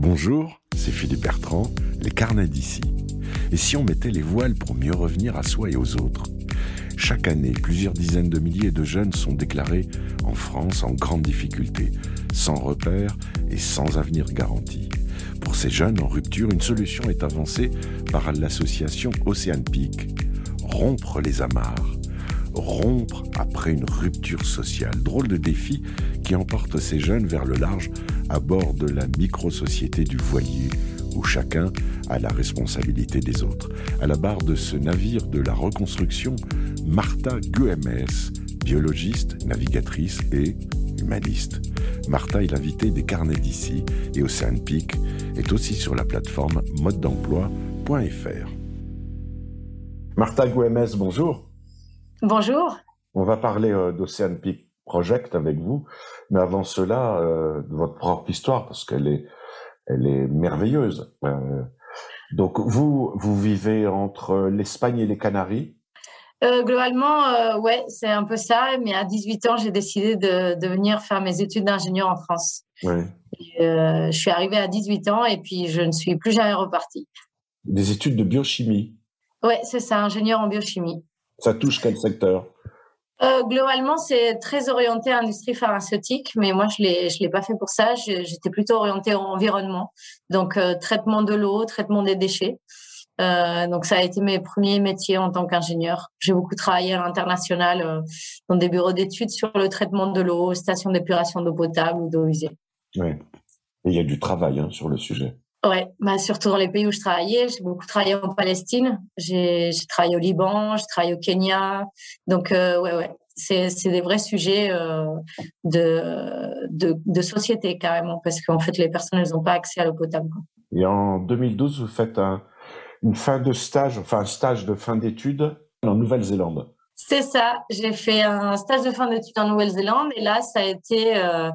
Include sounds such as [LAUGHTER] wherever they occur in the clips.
Bonjour, c'est Philippe Bertrand, les carnets d'ici. Et si on mettait les voiles pour mieux revenir à soi et aux autres? Chaque année, plusieurs dizaines de milliers de jeunes sont déclarés en France en grande difficulté, sans repère et sans avenir garanti. Pour ces jeunes en rupture, une solution est avancée par l'association Océan Peak. Rompre les amarres. Rompre après une rupture sociale. Drôle de défi qui emporte ces jeunes vers le large à bord de la micro-société du voilier, où chacun a la responsabilité des autres. À la barre de ce navire de la reconstruction, Martha Guemes, biologiste, navigatrice et humaniste. Martha est l'invitée des carnets d'ici et Océan Peak est aussi sur la plateforme mode d'emploi.fr. Martha Guemes, bonjour. Bonjour. On va parler euh, d'Océan Peak Project avec vous. Mais avant cela, euh, votre propre histoire, parce qu'elle est, elle est merveilleuse. Euh, donc vous, vous vivez entre l'Espagne et les Canaries? Euh, globalement, ouais, c'est un peu ça. Mais à 18 ans, j'ai décidé de, de, venir faire mes études d'ingénieur en France. Ouais. Je suis arrivée à 18 ans et puis je ne suis plus jamais repartie. Des études de biochimie? Ouais, c'est ça, ingénieur en biochimie. Ça touche quel secteur? Euh, globalement, c'est très orienté à industrie pharmaceutique, mais moi, je l'ai, je l'ai pas fait pour ça. J'étais plutôt orientée au environnement, donc euh, traitement de l'eau, traitement des déchets. Euh, donc, ça a été mes premiers métiers en tant qu'ingénieur. J'ai beaucoup travaillé à l'international dans des bureaux d'études sur le traitement de l'eau, stations d'épuration d'eau potable ou d'eau usée. Oui, il y a du travail hein, sur le sujet. Ouais, bah surtout dans les pays où je travaillais. J'ai beaucoup travaillé en Palestine. J'ai travaillé au Liban, j'ai travaillé au Kenya. Donc, euh, ouais, ouais, c'est des vrais sujets euh, de, de, société carrément, parce qu'en fait, les personnes, elles n'ont pas accès à l'eau potable. Et en 2012, vous faites un, une fin de stage, enfin un stage de fin d'études en Nouvelle-Zélande. C'est ça. J'ai fait un stage de fin d'études en Nouvelle-Zélande et là, ça a été euh,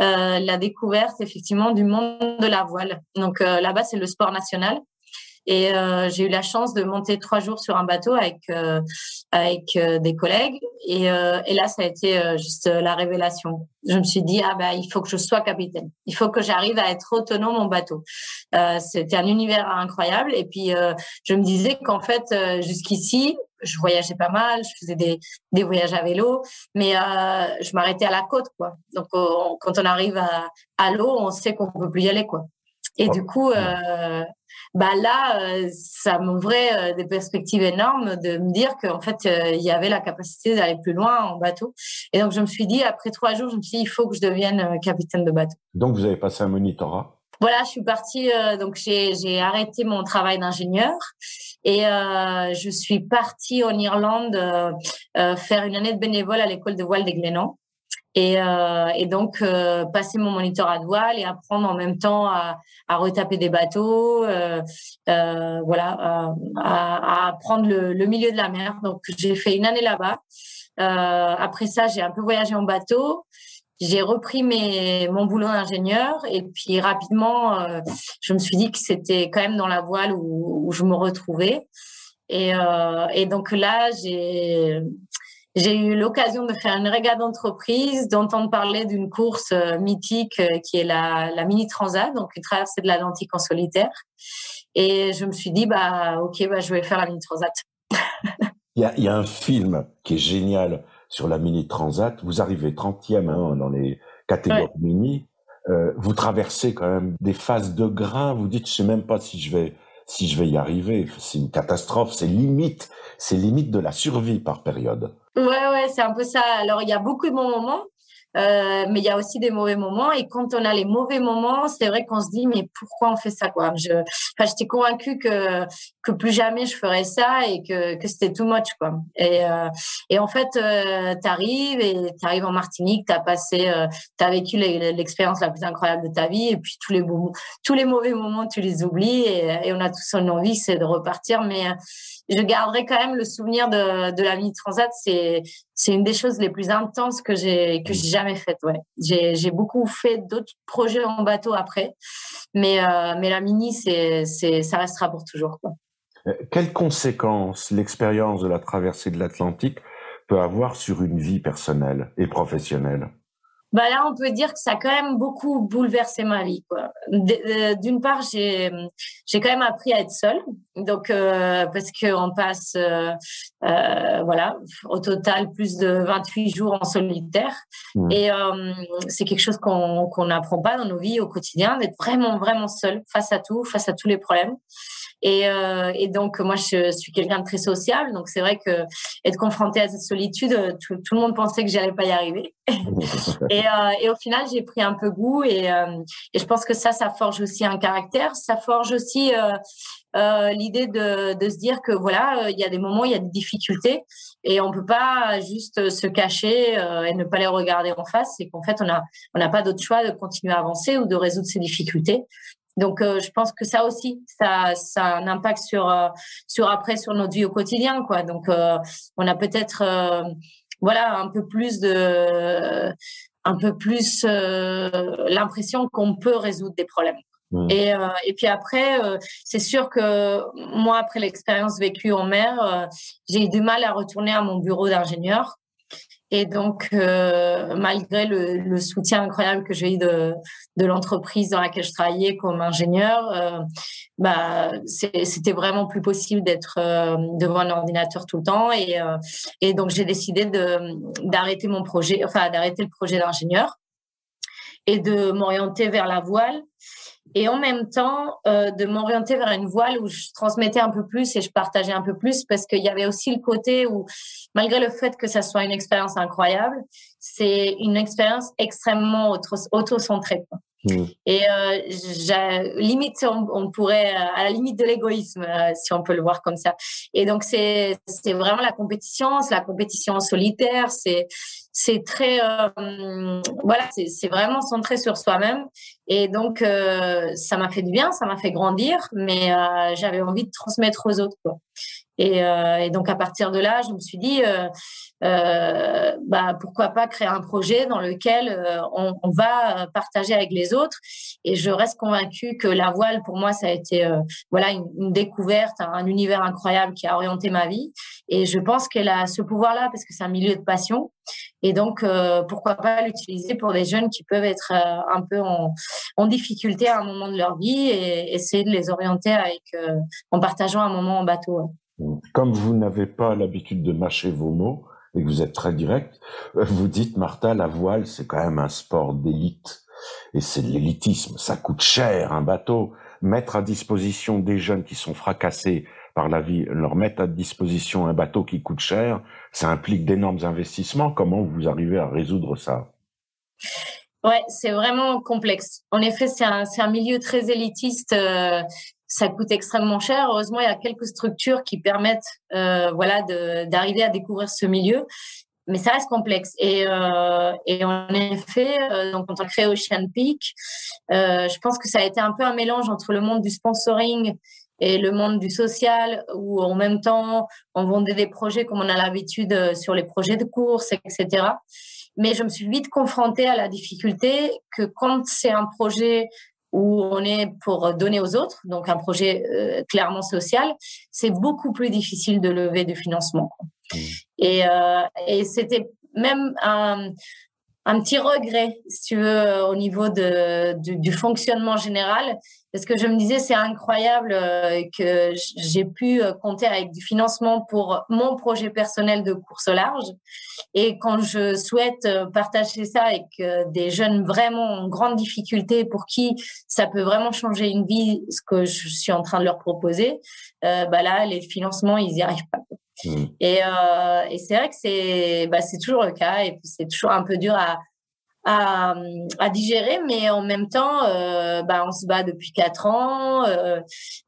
euh, la découverte effectivement du monde de la voile. Donc euh, là-bas, c'est le sport national. Et euh, j'ai eu la chance de monter trois jours sur un bateau avec euh, avec euh, des collègues. Et, et, là, ça a été juste la révélation. Je me suis dit ah bah il faut que je sois capitaine. Il faut que j'arrive à être autonome en bateau. C'était un univers incroyable. Et puis je me disais qu'en fait jusqu'ici je voyageais pas mal, je faisais des, des voyages à vélo, mais euh, je m'arrêtais à la côte, quoi. Donc, on, quand on arrive à, à l'eau, on sait qu'on peut plus y aller, quoi. Et oh. du coup, euh, bah là, euh, ça m'ouvrait euh, des perspectives énormes de me dire qu'en fait, il y avait la capacité d'aller plus loin en bateau. Et donc, je me suis dit, après trois jours, je me suis dit, il faut que je devienne capitaine de bateau. Donc, vous avez passé un monitorat voilà, je suis partie, euh, donc j'ai arrêté mon travail d'ingénieur et euh, je suis partie en Irlande euh, faire une année de bénévole à l'école de voile des Glénans. Et, euh, et, donc euh, passer mon monitorat de voile et apprendre en même temps à, à retaper des bateaux, euh, voilà, à, à apprendre le, le, milieu de la mer. Donc j'ai fait une année là-bas. après ça, j'ai un peu voyagé en bateau. J'ai repris mes, mon boulot d'ingénieur et puis rapidement, je me suis dit que c'était quand même dans la voile où, où je me retrouvais. Et, et donc là, j'ai j'ai eu l'occasion de faire une régate d'entreprise, d'entendre parler d'une course euh, mythique euh, qui est la, la Mini Transat, donc une traversée de l'Atlantique en solitaire. Et je me suis dit, bah, ok, bah, je vais faire la Mini Transat. [LAUGHS] Il y, a, il y a un film qui est génial sur la Mini Transat. Vous arrivez 30e hein, dans les catégories ouais. mini. Euh, vous traversez quand même des phases de grain. Vous dites, je sais même pas si je vais si je vais y arriver. C'est une catastrophe. C'est limite, c'est limite de la survie par période. Ouais, ouais, c'est un peu ça. Alors, il y a beaucoup de bons moments, euh, mais il y a aussi des mauvais moments. Et quand on a les mauvais moments, c'est vrai qu'on se dit, mais pourquoi on fait ça, quoi? Je, enfin, j'étais convaincue que, que plus jamais je ferais ça et que, que c'était too much, quoi. Et, euh, et en fait, euh, t'arrives et t'arrives en Martinique, t'as passé, euh, t'as vécu l'expérience la plus incroyable de ta vie et puis tous les tous les mauvais moments, tu les oublies et, et on a tous une envie, c'est de repartir, mais, je garderai quand même le souvenir de, de la mini transat. C'est c'est une des choses les plus intenses que j'ai que j'ai jamais faites. Ouais, j'ai j'ai beaucoup fait d'autres projets en bateau après, mais euh, mais la mini c'est c'est ça restera pour toujours. Euh, quelles conséquences l'expérience de la traversée de l'Atlantique peut avoir sur une vie personnelle et professionnelle? Bah là, on peut dire que ça a quand même beaucoup bouleversé ma vie. Euh, d'une part, j'ai j'ai quand même appris à être seule, donc euh, parce qu'on passe euh, euh, voilà au total plus de 28 jours en solitaire, mmh. et euh, c'est quelque chose qu'on qu'on n'apprend pas dans nos vies au quotidien, d'être vraiment vraiment seule face à tout, face à tous les problèmes. Et, euh, et, donc, moi, je suis quelqu'un de très sociable. Donc, c'est vrai que être confronté à cette solitude, tout, tout le monde pensait que j'allais pas y arriver. [LAUGHS] et, euh, et, au final, j'ai pris un peu goût. Et, euh, et, je pense que ça, ça forge aussi un caractère. Ça forge aussi euh, euh, l'idée de, de, se dire que voilà, il y a des moments, il y a des difficultés. Et on peut pas juste se cacher et ne pas les regarder en face. C'est qu'en fait, on n'a on a pas d'autre choix de continuer à avancer ou de résoudre ces difficultés. Donc, euh, je pense que ça aussi, ça, ça a un impact sur, euh, sur après, sur notre vie au quotidien, quoi. Donc, euh, on a peut-être, voilà, un peu plus de, un peu plus l'impression qu'on peut résoudre des problèmes. Mmh. Et, et puis après, c'est sûr que moi, après l'expérience vécue en mer, j'ai eu du mal à retourner à mon bureau d'ingénieur. Et donc, euh, malgré le, le, soutien incroyable que j'ai eu de, de l'entreprise dans laquelle je travaillais comme ingénieur, euh, bah, c'était vraiment plus possible d'être euh, devant un ordinateur tout le temps. Et, euh, et donc, j'ai décidé d'arrêter mon projet, enfin, d'arrêter le projet d'ingénieur et de m'orienter vers la voile et en même temps euh, de m'orienter vers une voile où je transmettais un peu plus et je partageais un peu plus parce qu'il y avait aussi le côté où, malgré le fait que ça soit une expérience incroyable, c'est une expérience extrêmement auto-centrée. Mmh. Et euh, limite, on, pourrait, à la limite de l'égoïsme, euh, si on peut le voir comme ça. Et donc, c'est vraiment la compétition, c'est la compétition solitaire, c'est c'est très euh, voilà c'est vraiment centré sur soi-même et donc euh, ça m'a fait du bien ça m'a fait grandir mais euh, j'avais envie de transmettre aux autres quoi. Et, et, donc à partir de là je me suis dit euh, bah, pourquoi pas créer un projet dans lequel euh, on, va partager avec les autres. Et je reste convaincue que la voile, pour moi, ça a été euh, voilà une, découverte, un univers incroyable qui a orienté ma vie. Et je pense qu'elle a ce pouvoir-là parce que c'est un milieu de passion. Et donc, euh, pourquoi pas l'utiliser pour des jeunes qui peuvent être un peu en, en, difficulté à un moment de leur vie et essayer de les orienter avec, en partageant un moment en bateau. Comme vous n'avez pas l'habitude de mâcher vos mots, et que vous êtes très direct, euh, vous dites, Martha, la voile, c'est quand même un sport d'élite. Et c'est de l'élitisme. Ça coûte cher, un bateau. Mettre à disposition des jeunes qui sont fracassés par la vie, leur mettre à disposition un bateau qui coûte cher, ça implique d'énormes investissements. Comment vous arrivez à résoudre ça? Ouais, c'est vraiment complexe. En effet, c'est un, un, milieu très élitiste. Euh, ça coûte extrêmement cher. Heureusement, il y a quelques structures qui permettent, euh, voilà, d'arriver à découvrir ce milieu. Mais ça reste complexe. Et, euh, et en effet, euh, donc quand on a créé Ocean Peak, euh, je pense que ça a été un peu un mélange entre le monde du sponsoring et le monde du social, où en même temps, on vendait des projets comme on a l'habitude euh, sur les projets de course, etc. Mais je me suis vite confrontée à la difficulté que quand c'est un projet où on est pour donner aux autres, donc un projet euh, clairement social, c'est beaucoup plus difficile de lever du financement. Mmh. Et, euh, et c'était même un, un petit regret, si tu veux, au niveau de, du, du, fonctionnement général, parce que je me disais, c'est incroyable euh, que j'ai pu euh, compter avec du financement pour mon projet personnel de course au large. Et quand je souhaite euh, partager ça avec des jeunes vraiment en grande difficulté, pour qui ça peut vraiment changer une vie, ce que je suis en train de leur proposer, euh, bah là, les financements, ils n'y arrivent pas. Mmh. Et, euh, et c'est vrai que c'est bah, c'est toujours le cas et puis c'est toujours un peu dur à, à, à, digérer, mais en même temps, euh, bah, on se bat depuis quatre ans. Euh,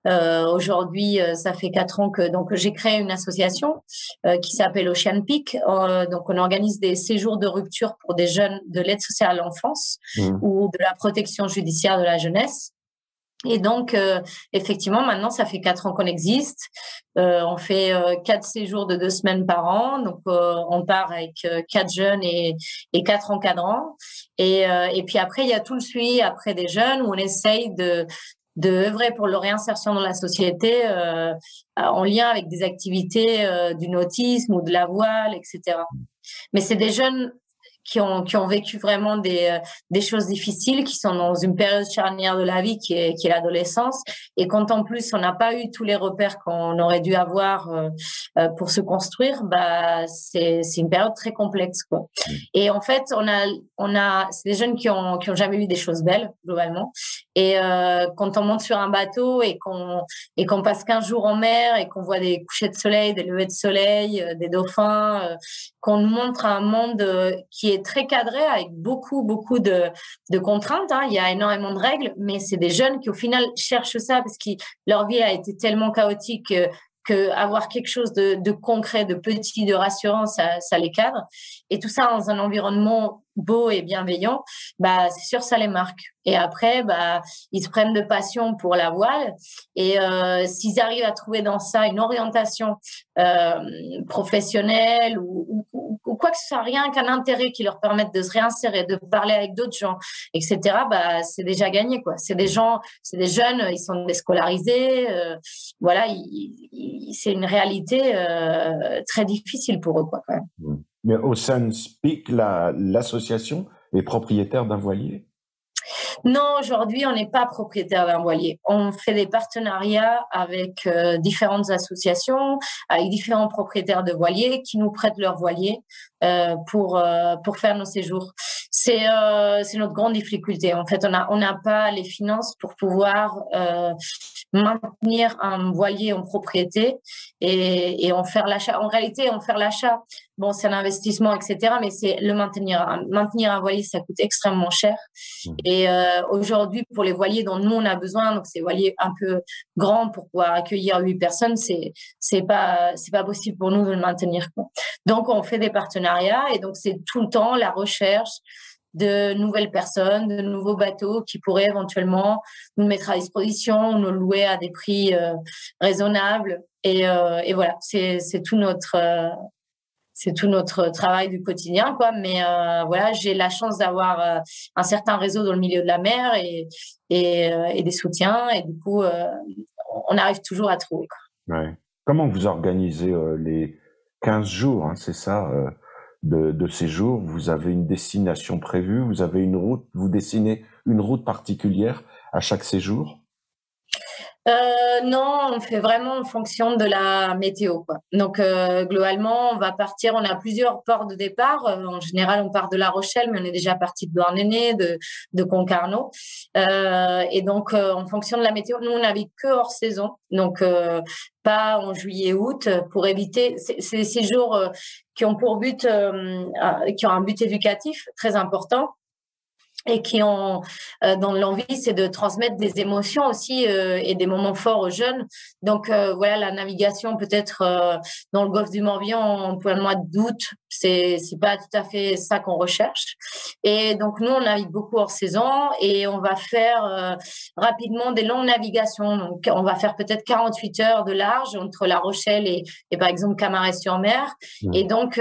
euh, Aujourd'hui, euh, ça fait quatre ans que donc j'ai créé une association euh, qui s'appelle Ocean Peak. Euh, donc, on organise des séjours de rupture pour des jeunes de l'aide sociale à l'enfance mmh. ou de la protection judiciaire de la jeunesse. Et donc, euh, effectivement, maintenant, ça fait quatre ans qu'on existe. Euh, on fait euh, quatre séjours de deux semaines par an. Donc, euh, on part avec euh, quatre jeunes et, et quatre encadrants. Et, et puis après, il y a tout le suivi après des jeunes où on essaye de de œuvrer pour leur réinsertion dans la société en lien avec des activités du nautisme ou de la voile, etc. Mais c'est des jeunes qui ont, qui ont vécu vraiment des, euh, des choses difficiles, qui sont dans une période charnière de la vie qui est, qui est l'adolescence. Et quand en plus on n'a pas eu tous les repères qu'on aurait dû avoir euh, euh, pour se construire, bah, c'est, c'est une période très complexe. Quoi. Et en fait, on a, on a, c'est des jeunes qui ont, qui ont jamais eu des choses belles, globalement. Et euh, quand on monte sur un bateau et qu'on, et qu'on passe 15 jours en mer et qu'on voit des couchers de soleil, des levées de soleil, des dauphins, qu'on nous montre un monde qui est très cadré avec beaucoup, beaucoup de, de contraintes. Hein. Il y a énormément de règles, mais c'est des jeunes qui, au final, cherchent ça parce que leur vie a été tellement chaotique que, avoir quelque chose de, de, concret, de petit, de rassurant, ça, ça les cadre. Et tout ça dans un environnement beau et bienveillant, bah, c'est sûr, ça les marque. Et après, bah, ils se prennent de passion pour la voile. Et euh, s'ils arrivent à trouver dans ça une orientation euh, professionnelle ou, quoi que ce soit, rien qu'un intérêt qui leur permette de se réinsérer, de parler avec d'autres gens, etc., bah, c'est déjà gagné. quoi. C'est des gens, c'est des jeunes, ils sont déscolarisés. Euh, voilà, c'est une réalité très difficile pour eux. Quoi. Mmh. Mais Ocean Speak, l'association, est propriétaire d'un voilier? Non, aujourd'hui, on n'est pas propriétaire d'un voilier. On fait des partenariats avec euh, différentes associations, avec différents propriétaires de voiliers qui nous prêtent leurs voiliers euh, pour, euh, pour faire nos séjours. C'est notre grande difficulté. En fait, on n'a on n'a pas les finances pour pouvoir maintenir un voilier en propriété et, et en faire l'achat. En réalité, en faire l'achat, bon, c'est un investissement, etc. Mais c'est le maintenir. Maintenir un voilier, ça coûte extrêmement cher. Mmh. Et euh, aujourd'hui, pour les voiliers dont nous on a besoin, donc ces voiliers un peu grands pour pouvoir accueillir huit personnes, c'est c'est pas c'est pas possible pour nous de le maintenir. Donc, on fait des partenariats et donc c'est tout le temps la recherche de nouvelles personnes, de nouveaux bateaux qui pourraient éventuellement nous mettre à disposition, nous louer à des prix euh, raisonnables. Et, euh, et voilà, c'est tout notre euh, c'est tout notre travail du quotidien, quoi. Mais voilà, j'ai la chance d'avoir un certain réseau dans le milieu de la mer et des soutiens, et du coup, on arrive toujours à trouver. Comment vous organisez les 15 jours, hein, c'est ça de, de séjour, vous avez une destination prévue, vous avez une route, vous dessinez une route particulière à chaque séjour euh, non, on fait vraiment en fonction de la météo. Quoi. Donc, euh, globalement, on va partir. On a plusieurs ports de départ. Euh, en général, on part de La Rochelle, mais on est déjà parti de Douarnenez, de, de Concarneau. Euh, et donc, euh, en fonction de la météo, nous, on navigue que hors saison. Donc, pas en juillet-août, pour éviter ces séjours qui ont pour but, qui ont un but éducatif très important et qui ont euh, dans l'envie, c'est de transmettre des émotions aussi euh, et des moments forts aux jeunes. Donc euh, voilà, la navigation peut-être dans le golfe du Morbihan en plein mois d'août, c'est c'est pas tout à fait ça qu'on recherche. Et donc nous, on navigue beaucoup hors saison et on va faire euh, rapidement des longues navigations. Donc on va faire peut-être 48 heures de large entre La Rochelle et, et par exemple Camaret-sur-Mer. Mmh. Et donc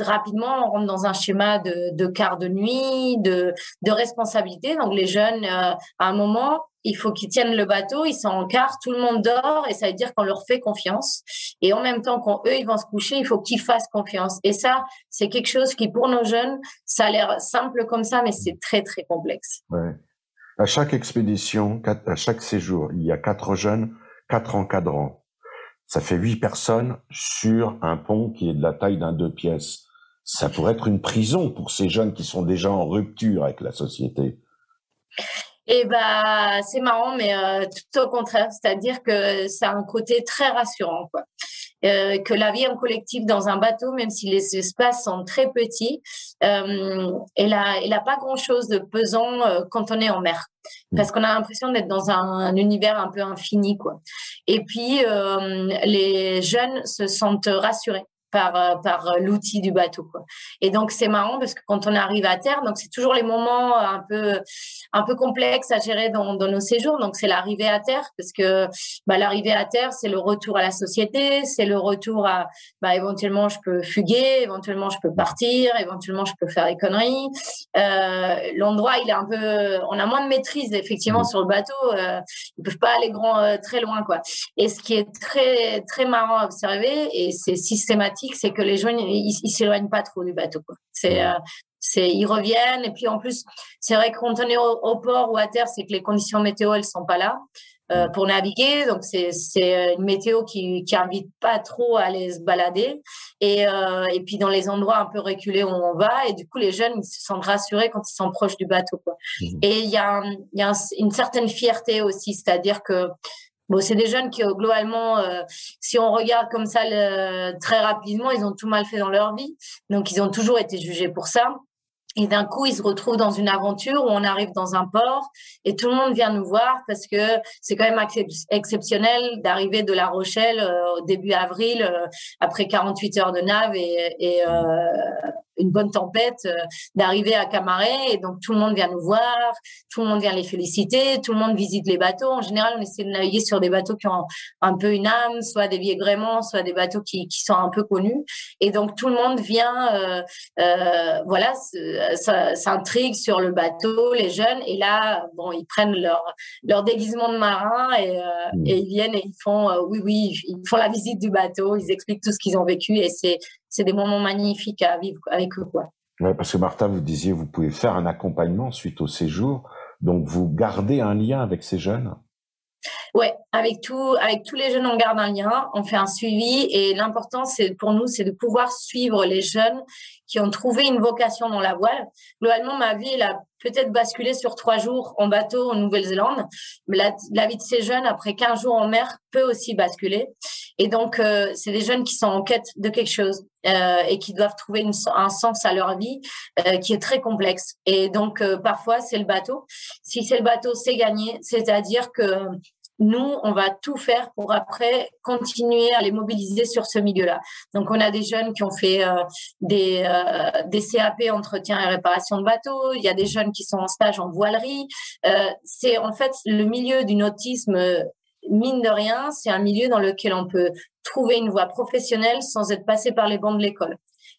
rapidement, on rentre dans un schéma de, de quart de nuit, de, de responsabilité. Donc les jeunes, euh, à un moment, il faut qu'ils tiennent le bateau, ils sont en quart, tout le monde dort et ça veut dire qu'on leur fait confiance. Et en même temps, quand eux, ils vont se coucher, il faut qu'ils fassent confiance. Et ça, c'est quelque chose qui, pour nos jeunes, ça a l'air simple comme ça, mais c'est très, très complexe. À chaque expédition, à chaque séjour, il y a quatre jeunes, quatre encadrants. Ça fait huit personnes sur un pont qui est de la taille d'un deux pièces ça pourrait être une prison pour ces jeunes qui sont déjà en rupture avec la société. Et eh bah, c'est marrant, mais euh, tout au contraire, c'est-à-dire que c'est un côté très rassurant, quoi. Euh, que la vie en collectif dans un bateau, même si les espaces sont très petits, euh, elle a, elle a pas grand-chose de pesant euh, quand on est en mer, mmh. parce qu'on a l'impression d'être dans un, un, univers un peu infini, quoi. Et puis euh, les jeunes se sentent rassurés par, euh, par euh, l'outil du bateau. Quoi. Et donc, c'est marrant parce que quand on arrive à terre, donc c'est toujours les moments un peu, un peu complexes à gérer dans, dans nos séjours. Donc, c'est l'arrivée à terre parce que bah, l'arrivée à terre, c'est le retour à la société, c'est le retour à bah, éventuellement, je peux fuguer, éventuellement, je peux partir, éventuellement, je peux faire des conneries. Euh, L'endroit, il est un peu, on a moins de maîtrise effectivement mmh. sur le bateau. Euh, ils peuvent pas aller grand, euh, très loin, quoi. Et ce qui est très, très marrant à observer, et c'est systématique c'est que les jeunes, ils, s'éloignent pas trop du bateau. C'est, euh, c'est ils reviennent et puis en plus c'est vrai que quand on est au, port ou à terre c'est que les conditions météo elles sont pas là euh, pour naviguer. Donc c'est c'est une météo qui qui invite pas trop à aller se balader. Et euh, et puis dans les endroits un peu reculés où on va et du coup les jeunes ils se sentent rassurés quand ils sont proches du bateau quoi. Mmh. et il y a y a une certaine fierté aussi c'est-à-dire que Bon, c'est des jeunes qui, globalement, euh, si on regarde comme ça très rapidement, ils ont tout mal fait dans leur vie. Donc, ils ont toujours été jugés pour ça. Et d'un coup, ils se retrouvent dans une aventure où on arrive dans un port et tout le monde vient nous voir parce que c'est quand même exceptionnel d'arriver de La Rochelle euh, au début avril, euh, après 48 heures de nave et, et euh, une bonne tempête, euh, d'arriver à Camaret. Et donc, tout le monde vient nous voir, tout le monde vient les féliciter, tout le monde visite les bateaux. En général, on essaie de naviguer sur des bateaux qui ont un peu une âme, soit des vieux gréments, soit des bateaux qui, qui sont un peu connus. Et donc, tout le monde vient, euh, euh, voilà, s'intrigue sur le bateau, les jeunes. Et là, bon, ils prennent leur, leur déguisement de marin et, mmh. et ils viennent et ils font, oui, oui, ils font la visite du bateau, ils expliquent tout ce qu'ils ont vécu et c'est c'est des moments magnifiques à vivre avec eux. Quoi. Ouais, parce que Martha, vous disiez, vous pouvez faire un accompagnement suite au séjour, donc vous gardez un lien avec ces jeunes? Ouais, avec tout, avec tous les jeunes, on garde un lien, on fait un suivi et l'important, c'est pour nous, c'est de pouvoir suivre les jeunes qui ont trouvé une vocation dans la voile. Globalement, ma vie, elle a peut-être basculé sur trois jours en bateau en Nouvelle-Zélande. Mais la, vie de ces jeunes, après 15 jours en mer, peut aussi basculer. Et donc, euh, c'est des jeunes qui sont en quête de quelque chose euh, et qui doivent trouver une, un sens à leur vie euh, qui est très complexe. Et donc, euh, parfois, c'est le bateau. Si c'est le bateau, c'est gagné. C'est-à-dire que nous, on va tout faire pour après continuer à les mobiliser sur ce milieu-là. Donc, on a des jeunes qui ont fait euh, des, euh, des CAP entretien et réparation de bateaux. Il y a des jeunes qui sont en stage en voilerie. Euh, c'est en fait le milieu du nautisme. Mine de rien, c'est un milieu dans lequel on peut trouver une voie professionnelle sans être passé par les bancs de l'école.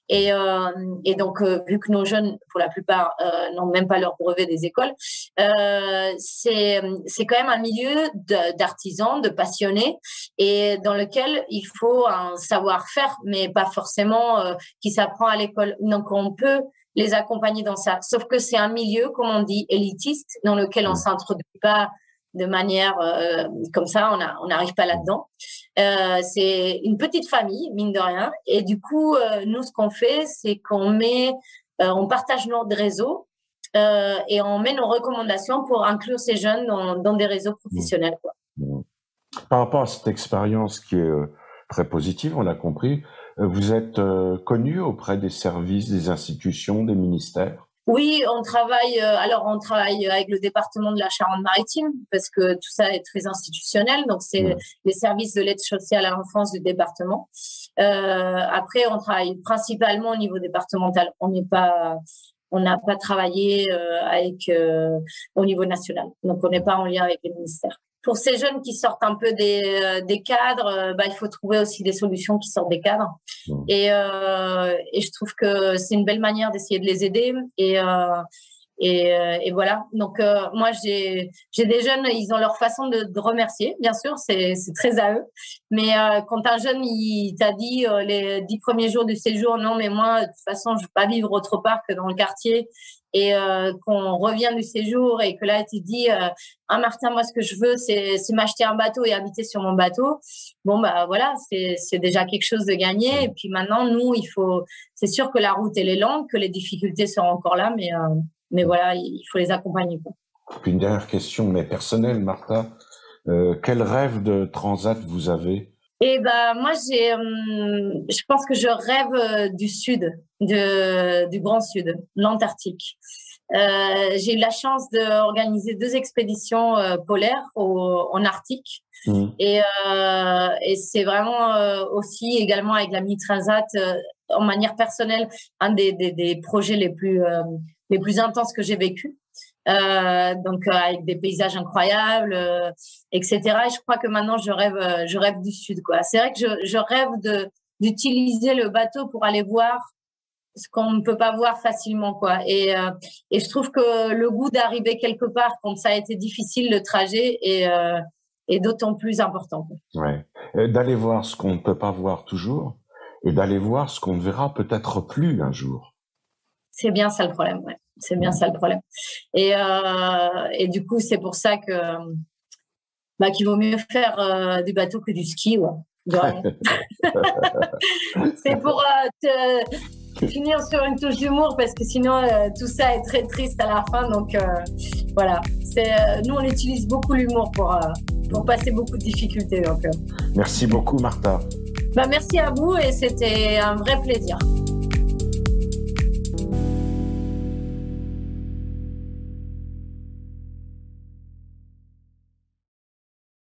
Et, euh, et donc, euh, vu que nos jeunes, pour la plupart, euh, n'ont même pas leur brevet des écoles, euh, c'est quand même un milieu d'artisans, de, passionnés, et dans lequel il faut un savoir-faire, mais pas forcément euh, qui s'apprend à l'école. Donc, on peut les accompagner dans ça. Sauf que c'est un milieu, comme on dit, élitiste, dans lequel on s'introduit pas de manière euh, comme ça, on n'arrive pas là-dedans. Euh, c'est une petite famille, mine de rien. Et du coup, euh, nous, ce qu'on fait, c'est qu'on met, on partage notre réseau et on met nos recommandations pour inclure ces jeunes dans, des réseaux professionnels. Mmh. Par rapport à cette expérience qui est très positive, on l'a compris, vous êtes connu auprès des services, des institutions, des ministères? Oui, on travaille. Euh, alors, on travaille avec le département de la Charente-Maritime parce que tout ça est très institutionnel. Donc, c'est les services de l'aide sociale à l'enfance du département. Euh, après, on travaille principalement au niveau départemental. On n'est pas, on n'a pas travaillé euh, avec euh, au niveau national. Donc, on n'est pas en lien avec les ministères pour ces jeunes qui sortent un peu des, euh, des cadres, euh, bah, il faut trouver aussi des solutions qui sortent des cadres. Et, euh, et je trouve que c'est une belle manière d'essayer de les aider. Et, euh, et, euh, et, voilà. Donc moi j'ai j'ai des jeunes, ils ont leur façon de, de remercier, bien sûr, c'est c'est très à eux. Mais quand un jeune il t'a dit les dix premiers jours du séjour, non mais moi de toute façon je veux pas vivre autre part que dans le quartier et euh, qu'on revient du séjour et que là tu dis euh, ah Martin moi ce que je veux c'est m'acheter un bateau et habiter sur mon bateau bon bah voilà c'est déjà quelque chose de gagné et puis maintenant nous il faut c'est sûr que la route elle est longue que les difficultés seront encore là mais euh, mais voilà il faut les accompagner. Puis une dernière question mais personnelle Martha euh, quel rêve de transat vous avez? Et ben moi j'ai, hum, je pense que je rêve euh, du sud, de, du Grand Sud, l'Antarctique. Euh, j'ai eu la chance d'organiser deux expéditions polaires au, en Arctique. Mmh. Et, et c'est vraiment aussi également avec la Transat, en manière personnelle, un des, des, des projets les plus, les plus intenses que j'ai vécu. Euh, donc euh, avec des paysages incroyables, euh, etc. Et je crois que maintenant je rêve, je rêve du sud. C'est vrai que je, rêve d'utiliser le bateau pour aller voir ce qu'on ne peut pas voir facilement. Et, je trouve que le goût d'arriver quelque part quand ça a été difficile le trajet est, est d'autant plus important. Ouais. D'aller voir ce qu'on ne peut pas voir toujours et d'aller voir ce qu'on ne verra peut-être plus un jour. C'est bien ça le problème, ouais. C'est bien ça le problème. Et, euh, et du coup, c'est pour ça que bah, qu'il vaut mieux faire euh, du bateau que du ski. Ouais. [LAUGHS] [LAUGHS] c'est pour te, finir sur une touche d'humour parce que sinon euh, tout ça est très triste à la fin. Donc euh, voilà, c'est euh, nous on utilise beaucoup l'humour pour pour passer beaucoup de difficultés. Donc merci beaucoup Martha. Bah merci à vous et c'était un vrai plaisir.